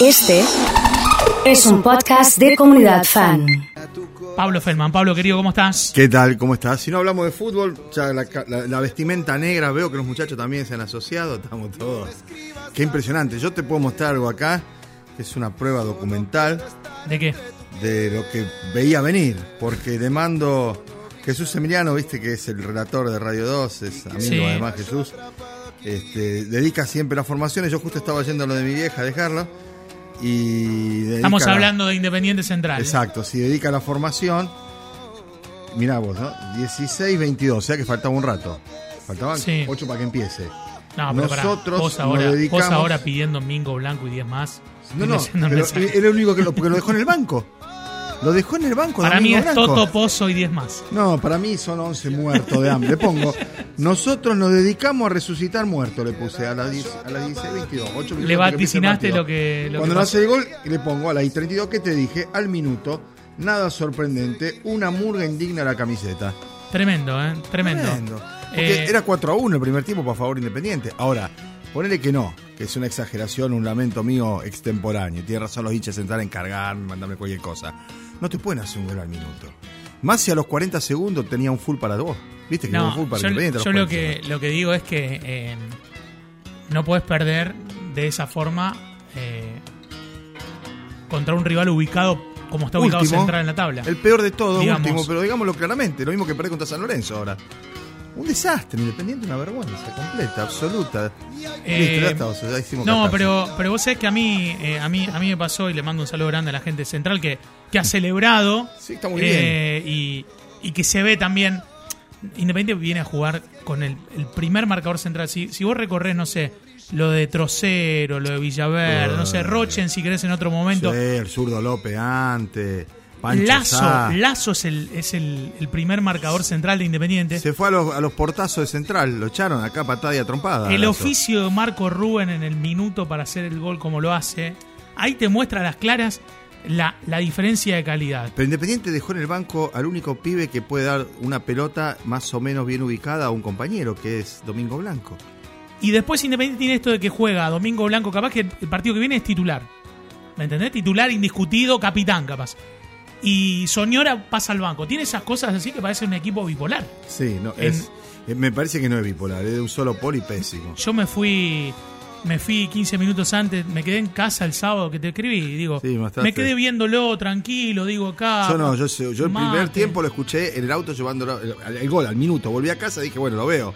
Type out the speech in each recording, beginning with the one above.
Este es un podcast de comunidad fan. Pablo Feldman. Pablo, querido, ¿cómo estás? ¿Qué tal? ¿Cómo estás? Si no hablamos de fútbol, ya la, la- la vestimenta negra, veo que los muchachos también se han asociado, estamos todos. Qué impresionante. Yo te puedo mostrar algo acá, que es una prueba documental ¿De qué? de lo que veía venir, porque le mando Jesús Emiliano, viste que es el relator de Radio 2, es amigo Sí. además Jesús, este, dedica siempre las formaciones, yo justo estaba yendo a lo de mi vieja a dejarlo, y... Estamos la- hablando de Independiente Central. Exacto, si dedica la formación, mirá vos, ¿no? 16, 22, o sea que faltaba un rato. Faltaban Sí. 8 para que empiece. No, pero Nosotros vos nos ahora, dedicamos- vos ahora pidiendo Mingo Blanco y 10 más. No, no, pero era el único que lo, porque lo dejó en el banco. Lo dejó en el banco. Para mí es Blanco. Toto Pozo y 10 más. No, para mí son 11 muertos de hambre. Le pongo, nosotros nos dedicamos a resucitar muertos, le puse a las 10, a las 16, 22, 8 minutos. Le vaticinaste lo que. Lo Cuando que no hace el gol, le pongo a la I-32 que te dije, al minuto, nada sorprendente, una murga indigna a la camiseta. Tremendo, ¿eh? Tremendo. Tremendo. Porque Eh, era 4 a 1 el primer tiempo para favor Independiente. Ahora, ponele que no, que es una exageración, un lamento mío extemporáneo. Tiene razón los hinchas entrar a encargarme, mandarme cualquier cosa. No te pueden hacer un gol al minuto. Más si a los 40 segundos tenía un full para dos. ¿Viste que No, hubo full para yo, los yo lo 40 que lo que digo es que eh, no puedes perder de esa forma eh, contra un rival ubicado como está ubicado Último, Central en la tabla. El peor de todo, Digamos. último, pero digámoslo claramente, lo mismo que perder contra San Lorenzo ahora. Un desastre, Independiente, una vergüenza completa, absoluta. Eh, Listo, ya está, o sea, ya hicimos No, pero, pero vos sabés que a mí, eh, a mí a mí me pasó y le mando un saludo grande a la gente Central que, que ha celebrado Sí, está muy eh, y, y que se ve también. Independiente viene a jugar con el, el primer marcador central. Si, si vos recorres, no sé, lo de Trocero, lo de Villaverde, no sé, Rochen si querés en otro momento. Sí, el zurdo López antes. Pancho Lazo, Sá. Lazo es el, es el, el primer marcador central de Independiente. Se fue a los, a los portazos de Central, lo echaron acá patada y a trompada. El Lazo. oficio de Marco Rubén en el minuto para hacer el gol como lo hace, ahí te muestra a las claras la, la diferencia de calidad. Pero Independiente dejó en el banco al único pibe que puede dar una pelota más o menos bien ubicada a un compañero, que es Domingo Blanco. Y después Independiente tiene esto de que juega Domingo Blanco, capaz que el partido que viene es titular. ¿Me entendés? Titular indiscutido, capitán capaz. Y Soñora pasa al banco. Tiene esas cosas así que parece un equipo bipolar. Sí, no, En- es, eh, me parece que no es bipolar, es de un solo polo y pésimo. Yo me fui me fui 15 minutos antes, me quedé en casa el sábado que te escribí y digo, Sí, me quedé viéndolo tranquilo, digo acá. Yo no, yo, el primer tiempo lo escuché en el auto llevándolo, el, el gol al minuto. Volví a casa y dije, bueno, lo veo.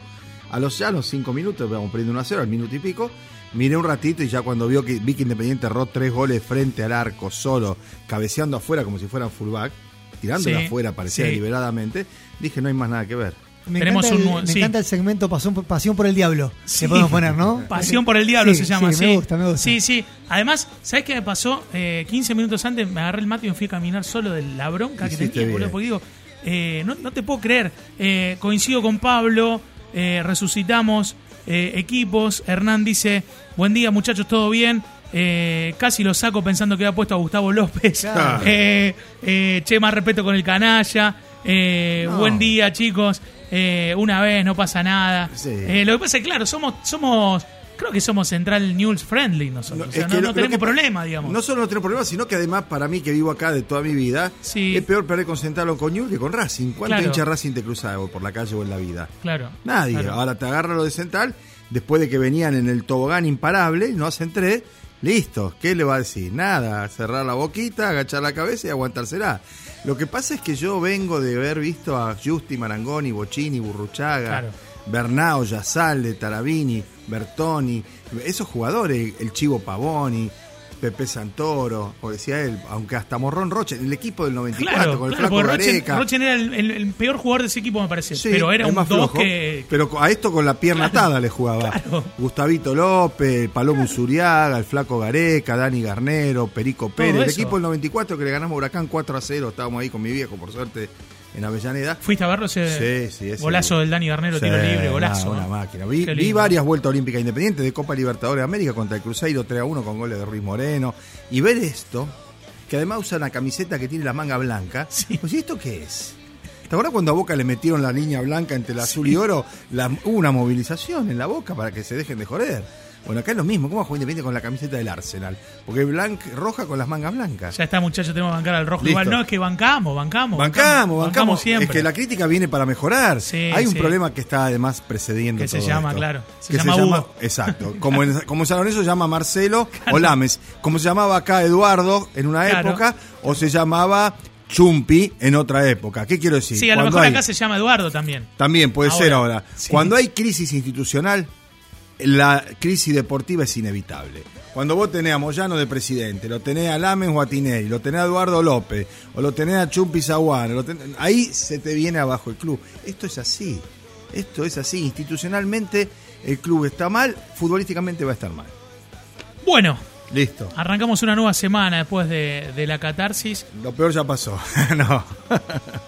A los ya a los cinco minutos, vamos perdiendo 1 a 0, al minuto y pico. Miré un ratito y ya cuando vio que, vi que Independiente erró tres goles frente al arco, solo, cabeceando afuera como si fueran fullback, tirándolo Sí, afuera, parecía sí. deliberadamente, dije, no hay más nada que ver. Me, Tenemos encanta, un el, me sí. encanta el segmento Pasión, por- Pasión por el Diablo. Sí. Que podemos poner, ¿no? Pasión por el diablo Sí, se llama, sí, sí. Me gusta, me gusta. Sí, sí. Además, ¿sabes qué me pasó? Eh, 15 minutos antes me agarré el mate y me fui a caminar solo de la bronca que tenía, boludo, porque digo, eh, no, no te puedo creer. Eh, coincido con Pablo, eh, resucitamos eh, equipos. Hernán dice, buen día muchachos, ¿todo bien? Eh, casi lo saco pensando que había puesto a Gustavo López. Claro. Eh, eh, che, más respeto con el canalla. No. Buen día, chicos. Una vez, no pasa nada. Sí. Lo que pasa es que, claro, somos, somos creo que somos Central News friendly nosotros. o sea, no, no tenemos que- problema, digamos. No solo no tenemos problema, sino que además para mí que vivo acá de toda mi vida, Sí. es peor perder con Central o con Newell's que con Racing. ¿Cuánto Claro. hincha Racing te cruza por la calle o en la vida? claro. Nadie. claro. Ahora te agarra lo de Central, después de que venían en el tobogán imparable, no hacen tres, listo. ¿Qué le va a decir? Nada, cerrar la boquita, agachar la cabeza y aguantársela. Lo que pasa es que yo vengo de haber visto a Justi, Marangoni, Bocini, Burruchaga, Claro. Bernao, Yasalde, Tarabini, Bertoni, esos jugadores, el Chivo Pavoni, Pepe Santoro, o decía él, aunque hasta Morrón Roche, el equipo del 94 Claro, con el claro, flaco Gareca. Rochen era el, el- el peor jugador de ese equipo, me parece. Sí, pero era un más 2 flojo, que. Pero a esto con la pierna Claro, atada le jugaba. Gustavito López, Palomo Zuriaga, el Flaco Gareca, Dani Garnero, Perico Pérez. El equipo del 94 que le ganamos Huracán 4 a 0. Estábamos ahí con mi viejo, por suerte, en Avellaneda. ¿Fuiste a verlo ese Sí, sí, ese- golazo del Dani Garnero, Sí, tiro libre, golazo? Una, máquina. Vi, varias vueltas olímpicas independientes de Copa Libertadores de América contra el Cruzeiro 3 a 1 con goles de Ruiz Moreno. Y ver esto, que además usa una camiseta que tiene la manga blanca. Pues, ¿y esto qué es? ¿Te acuerdas cuando a Boca le metieron la línea blanca entre el azul y oro? La- hubo una movilización en la Boca para que se dejen de joder. Bueno, acá es lo mismo. ¿Cómo va a jugar Independiente con la camiseta del Arsenal? Porque blanc, roja con las mangas blancas. Ya está, muchachos, tenemos que bancar al rojo. Listo. Igual no, es que bancamos, bancamos. Bancamos, bancamos. siempre. Es que la crítica viene para mejorar. Sí, Hay un sí. problema que está además precediendo Que se llama, esto. claro, se Que llama Hugo. Exacto. Como en, como en San Lorenzo se llama Marcelo o Lames. Como se llamaba acá Eduardo en una Claro. época o se llamaba Chumpi en otra época. ¿Qué quiero decir? Sí, a lo Cuando mejor hay- acá se llama Eduardo también. También puede Ahora, ser ahora. sí. Cuando hay crisis institucional, la crisis deportiva es inevitable. Cuando vos tenés a Moyano de presidente, lo tenés a Lames o a Tinelli, lo tenés a Eduardo López, o lo tenés a Chumpi tenés- ahí se te viene abajo el club. Esto es así. Esto es así. Institucionalmente el club está mal, futbolísticamente va a estar mal. Bueno, Listo. arrancamos una nueva semana después de, de la catarsis. Lo peor ya pasó. no.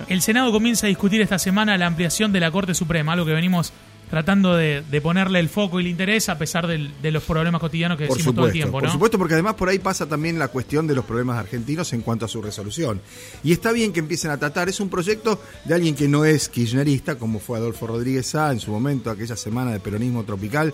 El Senado comienza a discutir esta semana la ampliación de la Corte Suprema, algo que venimos tratando de, de ponerle el foco y el interés a pesar del- de los problemas cotidianos que Por decimos todo el tiempo, por ¿no? supuesto, porque además por ahí pasa también la cuestión de los problemas argentinos en cuanto a su resolución. Y está bien que empiecen a tratar, es un proyecto de alguien que no es kirchnerista, como fue Adolfo Rodríguez Sá en su momento, aquella semana de peronismo tropical,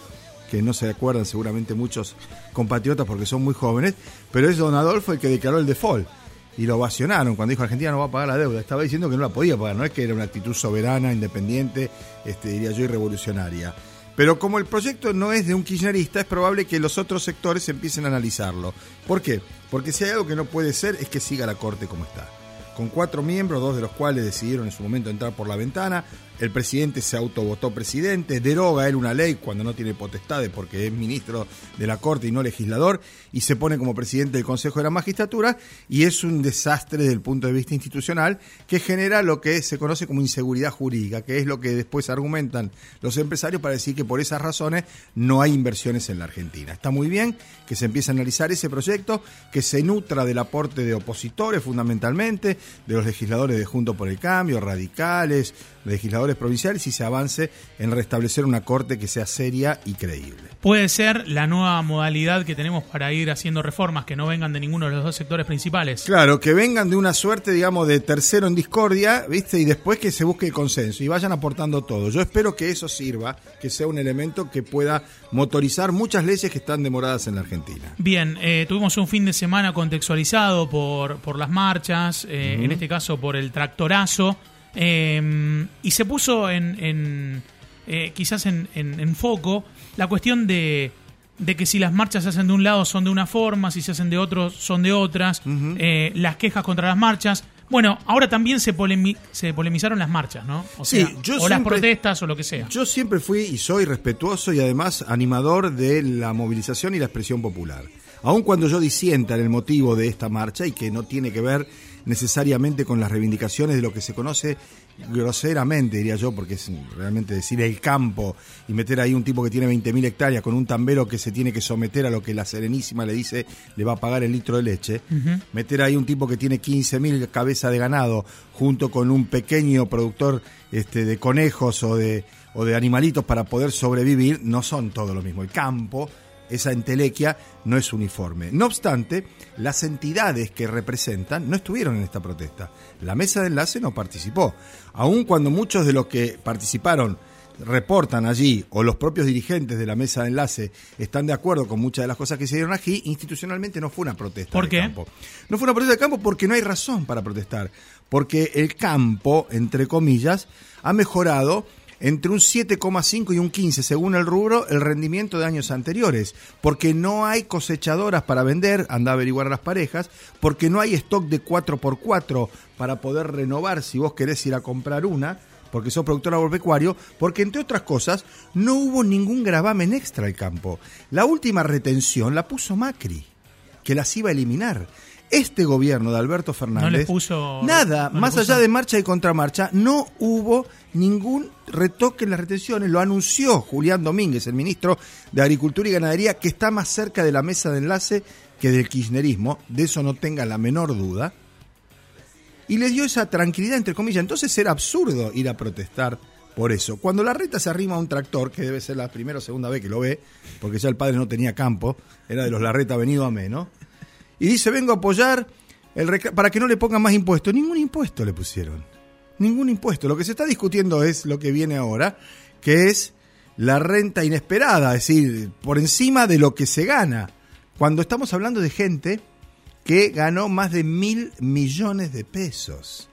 que no se acuerdan seguramente muchos compatriotas porque son muy jóvenes, pero es don Adolfo el que declaró el default. Y lo ovacionaron cuando dijo Argentina no va a pagar la deuda. Estaba diciendo que no la podía pagar, no es que era una actitud soberana, independiente, este, diría yo, y revolucionaria. Pero como el proyecto no es de un kirchnerista, es probable que los otros sectores empiecen a analizarlo. ¿Por qué? Porque si hay algo que no puede ser es que siga la Corte como está. Con cuatro miembros, dos de los cuales decidieron en su momento entrar por la ventana, el presidente se autovotó presidente, deroga él una ley cuando no tiene potestades porque es ministro de la Corte y no legislador, y se pone como presidente del Consejo de la Magistratura, y es un desastre desde el punto de vista institucional que genera lo que se conoce como inseguridad jurídica, que es lo que después argumentan los empresarios para decir que por esas razones no hay inversiones en la Argentina. Está muy bien que se empiece a analizar ese proyecto, que se nutra del aporte de opositores fundamentalmente, de los legisladores de Junto por el Cambio, radicales, legisladores provinciales y se avance en restablecer una corte que sea seria y creíble. Puede ser la nueva modalidad que tenemos para ir haciendo reformas que no vengan de ninguno de los dos sectores principales. Claro, que vengan de una suerte, digamos, de tercero en discordia, ¿viste? Y después que se busque el consenso y vayan aportando todo. Yo espero que eso sirva, que sea un elemento que pueda motorizar muchas leyes que están demoradas en la Argentina. Bien, eh, tuvimos un fin de semana contextualizado por, por las marchas, eh, en este caso por el tractorazo, eh, y se puso en, en, eh, quizás en, en- en foco la cuestión de, de que si las marchas se hacen de un lado son de una forma, si se hacen de otro son de otras, eh, las quejas contra las marchas. Bueno, ahora también se, polemi- se polemizaron las marchas, ¿no? O Sí, sea, yo o las protestas o lo que sea. Yo siempre fui y soy respetuoso y además animador de la movilización y la expresión popular. Aun cuando yo disienta en el motivo de esta marcha y que no tiene que ver necesariamente con las reivindicaciones de lo que se conoce groseramente, diría yo, porque es realmente decir el campo y meter ahí un tipo que tiene 20.000 hectáreas con un tambero que se tiene que someter a lo que la Serenísima le dice le va a pagar el litro de leche, meter ahí un tipo que tiene 15.000 cabezas de ganado junto con un pequeño productor este, de conejos o de, o de animalitos para poder sobrevivir, no son todo lo mismo. El campo esa entelequia no es uniforme. No obstante, las entidades que representan no estuvieron en esta protesta. La mesa de enlace no participó. Aun cuando muchos de los que participaron reportan allí o los propios dirigentes de la mesa de enlace están de acuerdo con muchas de las cosas que se dieron aquí, institucionalmente no fue una protesta ¿Por de qué? campo. No fue una protesta de campo porque no hay razón para protestar. Porque el campo, entre comillas, ha mejorado entre un 7,5 y un 15, según el rubro, el rendimiento de años anteriores. Porque no hay cosechadoras para vender, anda a averiguar las parejas, porque no hay stock de 4x4 para poder renovar si vos querés ir a comprar una, porque sos productor agropecuario, porque entre otras cosas no hubo ningún gravamen extra al campo. La última retención la puso Macri, que las iba a eliminar. Este gobierno de Alberto Fernández, les puso- nada, no les más puso- allá de marcha y contramarcha, no hubo ningún retoque en las retenciones. Lo anunció Julián Domínguez, el ministro de Agricultura y Ganadería, que está más cerca de la mesa de enlace que del kirchnerismo, de eso no tenga la menor duda. Y le dio esa tranquilidad, entre comillas. Entonces era absurdo ir a protestar por eso. Cuando la reta se arrima a un tractor, que debe ser la primera o segunda vez que lo ve, porque ya el padre no tenía campo, era de los Larreta venido a menos, y dice, vengo a apoyar el para que no le pongan más impuestos. Ningún impuesto le pusieron. Ningún impuesto. Lo que se está discutiendo es lo que viene ahora, que es la renta inesperada, es decir, por encima de lo que se gana. Cuando estamos hablando de gente que ganó más de mil millones de pesos.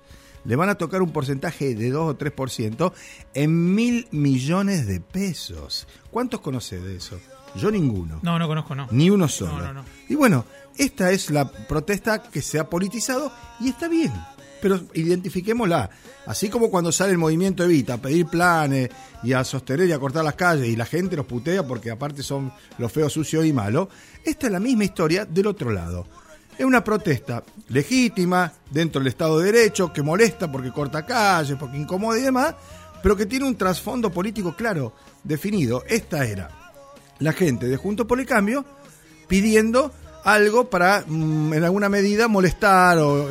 Le van a tocar un porcentaje de 2 o 3% en mil millones de pesos. ¿Cuántos conoces de eso? Yo ninguno. No, no conozco, no. Ni uno solo. No, no, no. Y bueno, esta es la protesta que se ha politizado y está bien. Pero identifiquémosla. Así como cuando sale el movimiento Evita a pedir planes y a sostener y a cortar las calles y la gente los putea porque aparte son los feos, sucios y malos, esta es la misma historia del otro lado. Es una protesta legítima dentro del Estado de Derecho que molesta porque corta calles, porque incomoda y demás, pero que tiene un trasfondo político claro, definido. Esta era la gente de Junto por el Cambio pidiendo algo para, mm, en alguna medida, molestar o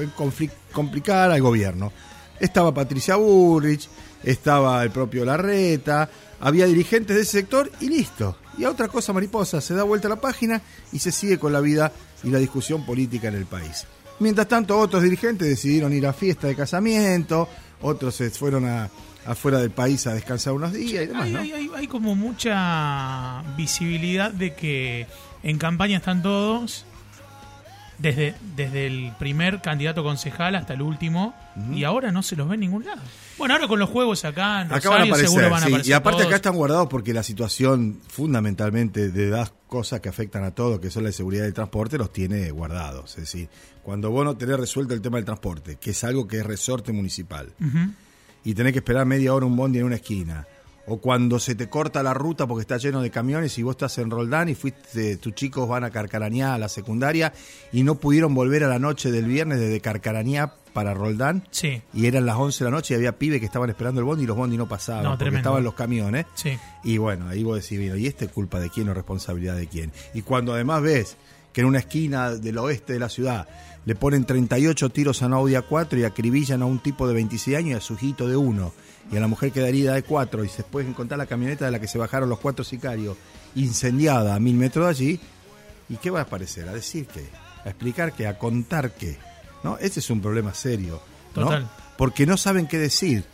complicar al gobierno. Estaba Patricia Burrich, estaba el propio Larreta, había dirigentes de ese sector y listo. Y a otra cosa, mariposa, se da vuelta la página y se sigue con la vida y la discusión política en el país. Mientras tanto, otros dirigentes decidieron ir a fiesta de casamiento, otros se fueron a, afuera del país a descansar unos días y demás, Hay, ¿no? hay- hay- hay como mucha visibilidad de que en campaña están todos, desde, desde el primer candidato concejal hasta el último, y ahora no se los ve en ningún lado. Bueno, ahora con los juegos acá en Acá van a Rosario aparecer, seguro van a aparecer y aparte todos. acá están guardados porque la situación fundamentalmente de las cosas que afectan a todos, que son la seguridad del transporte, los tiene guardados. Es decir, cuando vos no tenés resuelto el tema del transporte, que es algo que es resorte municipal, y tenés que esperar media hora un bondi en una esquina, o cuando se te corta la ruta porque está lleno de camiones y vos estás en Roldán y fuiste, tus chicos van a Carcarañá a la secundaria y no pudieron volver a la noche del viernes desde Carcarañá para Roldán, Sí, y eran las 11 de la noche y había pibes que estaban esperando el bondi y los bondi no pasaban No, porque tremendo. estaban los camiones. sí. Y bueno, ahí vos decís, mira, ¿y este es culpa de quién o responsabilidad de quién? Y cuando además ves que en una esquina del oeste de la ciudad le ponen 38 tiros a una Audi A4 y acribillan a un tipo de 26 años y a su hijito de uno, y a la mujer que da herida de 4, y se puede encontrar la camioneta de la que se bajaron los cuatro sicarios, incendiada a mil metros de allí, ¿y qué va a aparecer? ¿A decir qué? ¿A explicar qué? ¿A contar qué? ¿No? Ese es un problema serio. ¿no? Total. Porque no saben qué decir,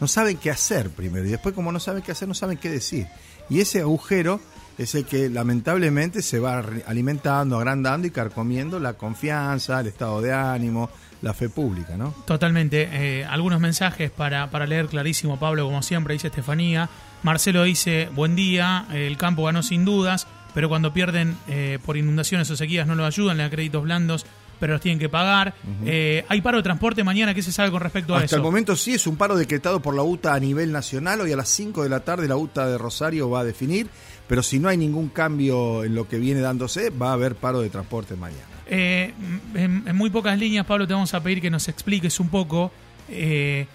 no saben qué hacer primero, y después como no saben qué hacer, no saben qué decir. Y ese agujero es el que lamentablemente se va alimentando, agrandando y carcomiendo la confianza, el estado de ánimo, la fe pública, ¿no? Totalmente. Eh, algunos mensajes para, para leer clarísimo, Pablo, como siempre, dice Estefanía. Marcelo dice, buen día, el campo ganó sin dudas, pero cuando pierden eh, por inundaciones o sequías no lo ayudan, le dan créditos blandos, pero los tienen que pagar. Eh, hay paro de transporte mañana, ¿qué se sabe con respecto a Hasta eso? el momento sí es un paro decretado por la UTA a nivel nacional. Hoy a las 5 de la tarde la UTA de Rosario va a definir, pero si no hay ningún cambio en lo que viene dándose, va a haber paro de transporte mañana. Eh, en, en muy pocas líneas, Pablo, te vamos a pedir que nos expliques un poco eh,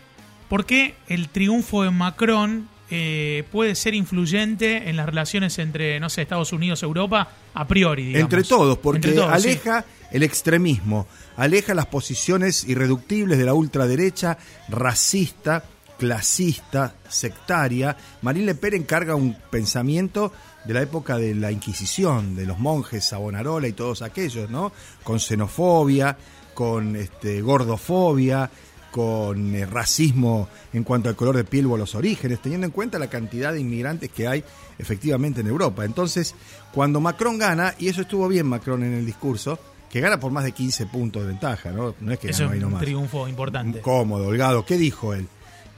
por qué el triunfo de Macron eh, puede ser influyente en las relaciones entre, no sé, Estados Unidos, Europa, a priori, digamos. Entre todos, porque Entre todos, sí. aleja el extremismo, aleja las posiciones irreductibles de la ultraderecha, racista, clasista, sectaria. Marine Le Pen encarga un pensamiento de la época de la Inquisición, de los monjes Savonarola y todos aquellos, ¿no? Con xenofobia, con este, gordofobia, con eh, racismo en cuanto al color de piel o a los orígenes, teniendo en cuenta la cantidad de inmigrantes que hay efectivamente en Europa. Entonces, cuando Macron gana, y eso estuvo bien Macron en el discurso, que gana por más de 15 puntos de ventaja, ¿no? No es que Eso ganó ahí es un nomás. triunfo importante. Cómodo, holgado. ¿Qué dijo él?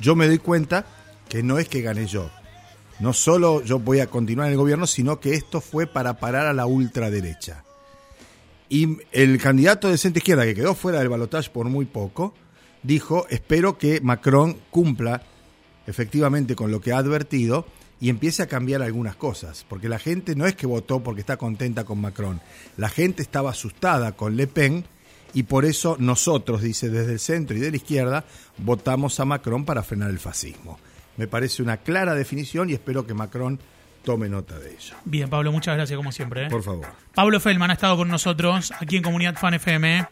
Yo me doy cuenta que no es que gané yo. No solo yo voy a continuar en el gobierno, sino que esto fue para parar a la ultraderecha. Y el candidato de centro izquierda, que quedó fuera del balotaje por muy poco, dijo, espero que Macron cumpla efectivamente con lo que ha advertido y empiece a cambiar algunas cosas. Porque la gente no es que votó porque está contenta con Macron. La gente estaba asustada con Le Pen y por eso nosotros, dice desde el centro y de la izquierda, votamos a Macron para frenar el fascismo. Me parece una clara definición y espero que Macron tome nota de ello. Bien, Pablo, muchas gracias como siempre. ¿eh? Por favor. Pablo Feldman ha estado con nosotros aquí en Comunidad Fan FM.